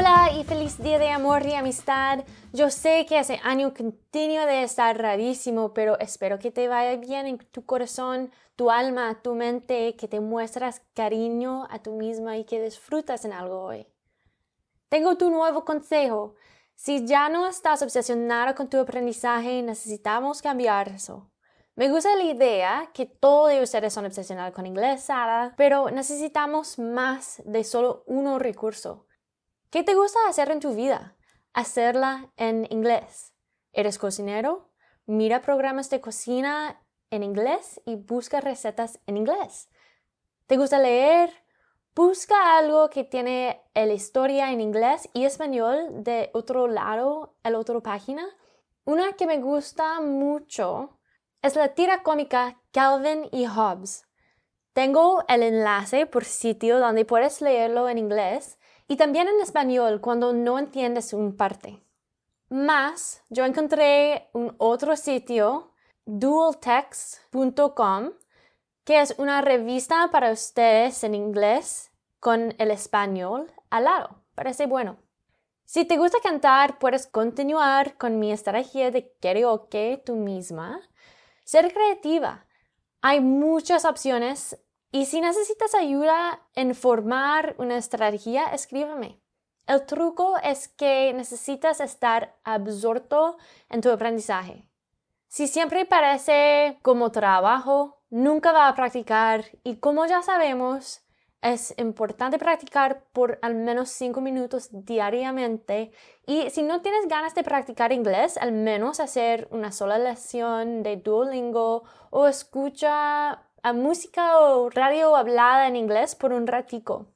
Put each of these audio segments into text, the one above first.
Hola y feliz día de amor y amistad. Yo sé que ese año continúa de estar rarísimo, pero espero que te vaya bien en tu corazón, tu alma, tu mente, que te muestras cariño a tú misma y que disfrutas en algo hoy. Tengo tu nuevo consejo. Si ya no estás obsesionada con tu aprendizaje, necesitamos cambiar eso. Me gusta la idea que todos ustedes son obsesionados con inglés, Sara, pero necesitamos más de solo un recurso. ¿Qué te gusta hacer en tu vida? Hacerla en inglés. ¿Eres cocinero? Mira programas de cocina en inglés y busca recetas en inglés. ¿Te gusta leer? Busca algo que tiene la historia en inglés y español de otro lado, en la otra página. Una que me gusta mucho es la tira cómica Calvin y Hobbes. Tengo el enlace por sitio donde puedes leerlo en inglés y también en español cuando no entiendes un parte. Más, yo encontré un otro sitio, dualtext.com, que es una revista para ustedes en inglés con el español al lado. Parece bueno. Si te gusta cantar, puedes continuar con mi estrategia de karaoke tú misma. Ser creativa. Hay muchas opciones y si necesitas ayuda en formar una estrategia, escríbeme. El truco es que necesitas estar absorto en tu aprendizaje. Si siempre parece como trabajo, nunca va a practicar y como ya sabemos, es importante practicar por al menos 5 minutos diariamente y si no tienes ganas de practicar inglés, al menos hacer una sola lección de Duolingo o escucha a música o radio hablada en inglés por un ratico.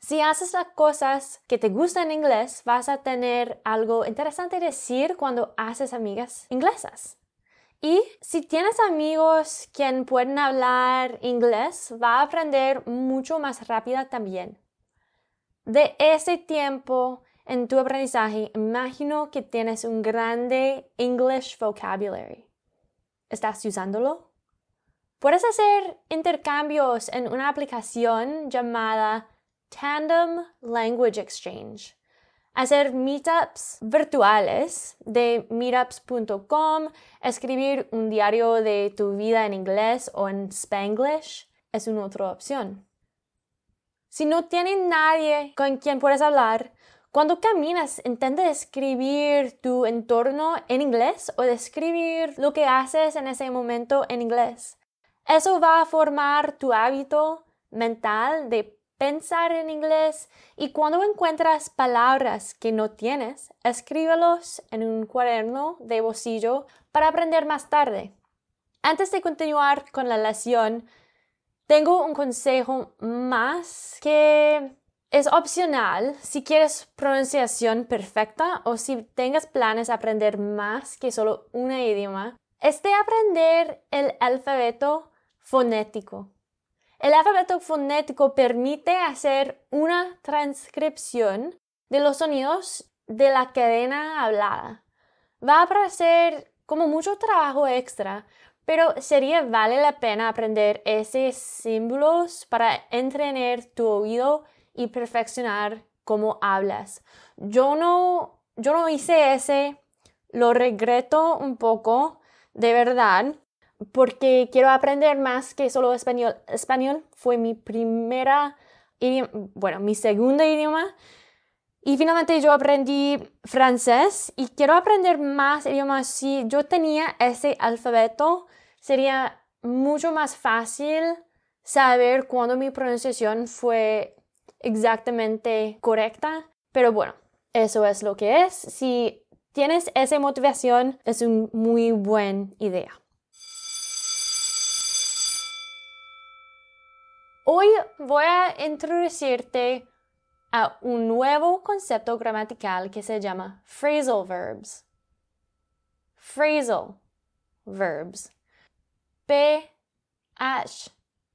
Si haces las cosas que te gustan en inglés, vas a tener algo interesante decir cuando haces amigas inglesas. Y si tienes amigos quien pueden hablar inglés, va a aprender mucho más rápida también. De ese tiempo en tu aprendizaje, imagino que tienes un grande English vocabulary. ¿Estás usándolo? Puedes hacer intercambios en una aplicación llamada Tandem Language Exchange. Hacer meetups virtuales de meetups.com, escribir un diario de tu vida en inglés o en spanglish es una otra opción. Si no tienes nadie con quien puedes hablar, cuando caminas, intenta describir tu entorno en inglés o describir lo que haces en ese momento en inglés. Eso va a formar tu hábito mental de pensar en inglés y cuando encuentras palabras que no tienes, escríbelos en un cuaderno de bolsillo para aprender más tarde. Antes de continuar con la lección, tengo un consejo más que es opcional si quieres pronunciación perfecta o si tengas planes de aprender más que solo un idioma. Es de aprender el alfabeto fonético. El alfabeto fonético permite hacer una transcripción de los sonidos de la cadena hablada. Va a parecer como mucho trabajo extra, pero sería vale la pena aprender esos símbolos para entrenar tu oído y perfeccionar cómo hablas. Yo no, yo no hice ese, lo regreto un poco, de verdad, porque quiero aprender más que solo español. Español fue mi primera, bueno, mi segundo idioma. Y finalmente yo aprendí francés y quiero aprender más idiomas. Si yo tenía ese alfabeto, sería mucho más fácil saber cuándo mi pronunciación fue exactamente correcta. Pero bueno, eso es lo que es. Si tienes esa motivación, es una muy buena idea. Hoy voy a introducirte a un nuevo concepto gramatical que se llama phrasal verbs. Phrasal verbs. P H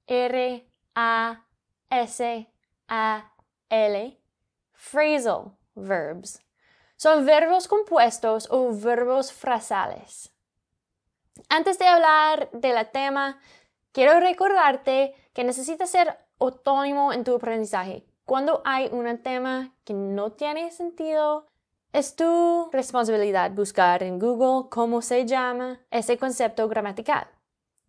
R A S A L. Phrasal verbs. Son verbos compuestos o verbos frasales. Antes de hablar del tema, quiero recordarte que necesitas ser autónomo en tu aprendizaje. cuando hay un tema que no tiene sentido, es tu responsabilidad buscar en Google cómo se llama ese concepto gramatical.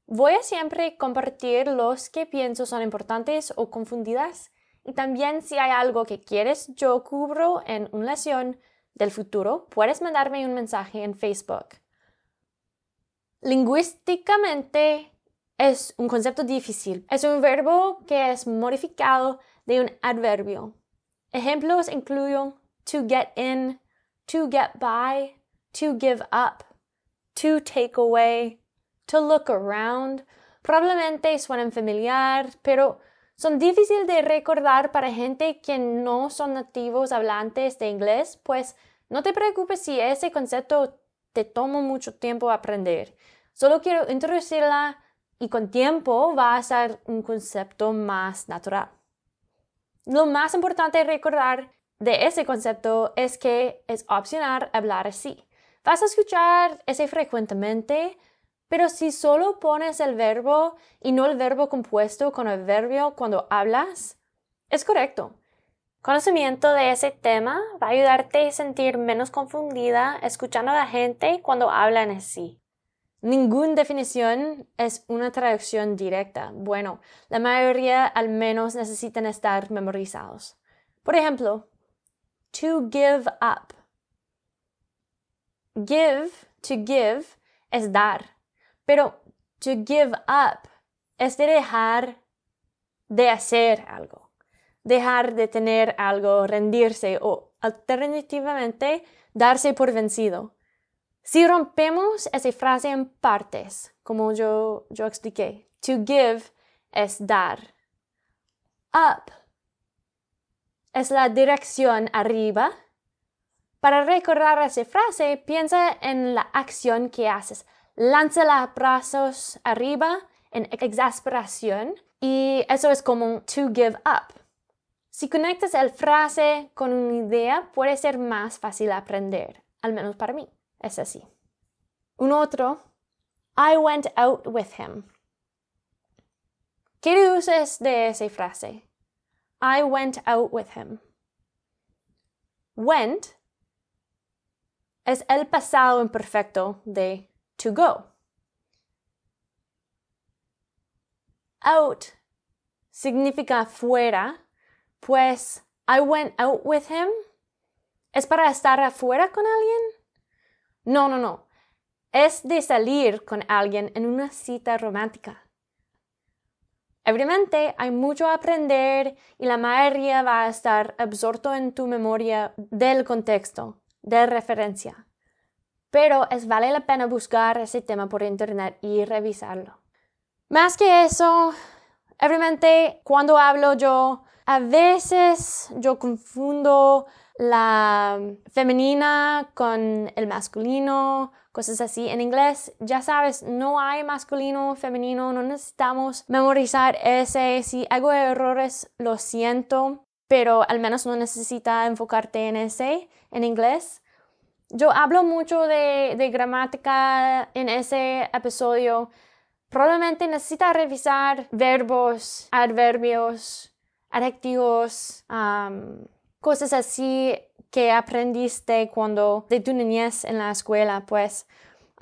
Voy a siempre compartir los que pienso son importantes o confundidas y también si hay algo que quieres yo cubro en una lección del futuro, puedes mandarme un mensaje en Facebook. Lingüísticamente es un concepto difícil. Es un verbo que es modificado de un adverbio. Ejemplos incluyen to get in, to get by, to give up, to take away, to look around. Probablemente suenan familiar, pero son difíciles de recordar para gente que no son nativos hablantes de inglés, pues no te preocupes si ese concepto te toma mucho tiempo aprender. Solo quiero introducirla y con tiempo va a ser un concepto más natural. Lo más importante recordar de ese concepto es que es opcional hablar así. Vas a escuchar ese frecuentemente, pero si solo pones el verbo y no el verbo compuesto con el verbo cuando hablas, es correcto. Conocimiento de ese tema va a ayudarte a sentir menos confundida escuchando a la gente cuando hablan así. Ninguna definición es una traducción directa. Bueno, la mayoría al menos necesitan estar memorizados. Por ejemplo, to give up. Give, to give, es dar. Pero to give up es de dejar de hacer algo, dejar de tener algo, rendirse o alternativamente darse por vencido. Si rompemos esa frase en partes, como yo, yo expliqué, to give es dar. Up es la dirección arriba. Para recordar esa frase, piensa en la acción que haces lanza los brazos arriba en exasperación y eso es como to give up. Si conectas el frase con una idea, puede ser más fácil aprender, al menos para mí. Es así. Un otro, I went out with him. ¿Qué uses de esa frase? I went out with him. Went es el pasado imperfecto de to go. Out significa fuera, pues I went out with him. ¿Es para estar afuera con alguien? No, no, no. Es de salir con alguien en una cita romántica. Evidentemente hay mucho a aprender y la mayoría va a estar absorto en tu memoria del contexto, de referencia pero es vale la pena buscar ese tema por internet y revisarlo. Más que eso, obviamente cuando hablo yo, a veces yo confundo la femenina con el masculino, cosas así. En inglés, ya sabes, no hay masculino, femenino, no necesitamos memorizar ese. Si hago errores, lo siento, pero al menos no necesita enfocarte en ese en inglés. Yo hablo mucho de, gramática en ese episodio. Probablemente necesita revisar verbos, adverbios, adjetivos, cosas así que aprendiste cuando de tu niñez en la escuela, pues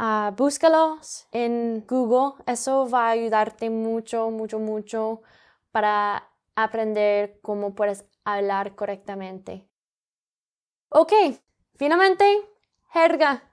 uh, búscalos en Google. Eso va a ayudarte mucho, mucho, mucho para aprender cómo puedes hablar correctamente. Ok, finalmente Jerga.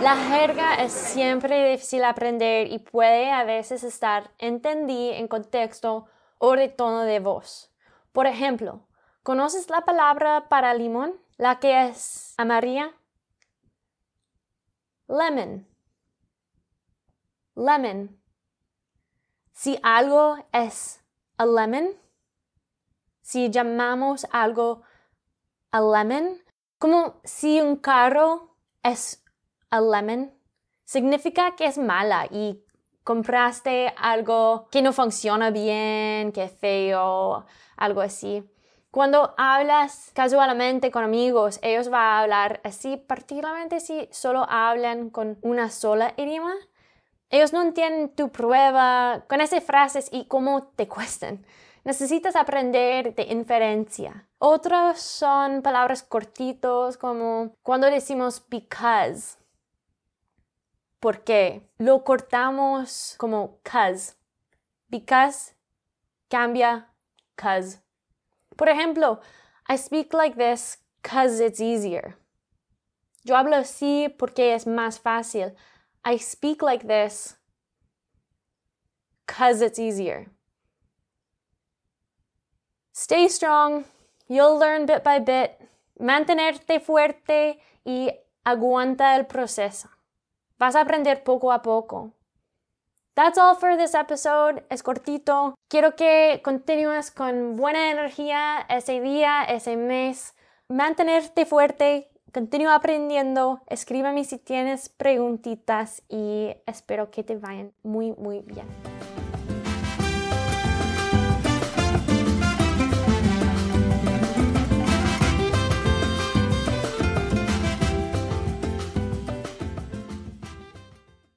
La jerga es siempre difícil aprender y puede a veces estar entendida en contexto o de tono de voz. Por ejemplo, ¿conoces la palabra para limón? La que es amarilla. Lemon. Lemon. Si algo es a lemon, si llamamos algo a lemon, como si un carro es a lemon, significa que es mala y compraste algo que no funciona bien, que es feo, algo así. Cuando hablas casualmente con amigos, ellos van a hablar así, particularmente si solo hablan con una sola idioma. Ellos no entienden tu prueba con esas frases y cómo te cuestan. Necesitas aprender de inferencia. Otros son palabras cortitos como cuando decimos because. Porque lo cortamos como cause. Because cambia cause. Por ejemplo, I speak like this cause it's easier. Yo hablo así porque es más fácil. I speak like this cause it's easier. Stay strong. You'll learn bit by bit. Mantenerte fuerte y aguanta el proceso. Vas a aprender poco a poco. That's all for this episode. Es cortito. Quiero que continúes con buena energía ese día, ese mes. Mantenerte fuerte. Continúa aprendiendo. Escríbeme si tienes preguntitas y espero que te vayan muy, muy bien.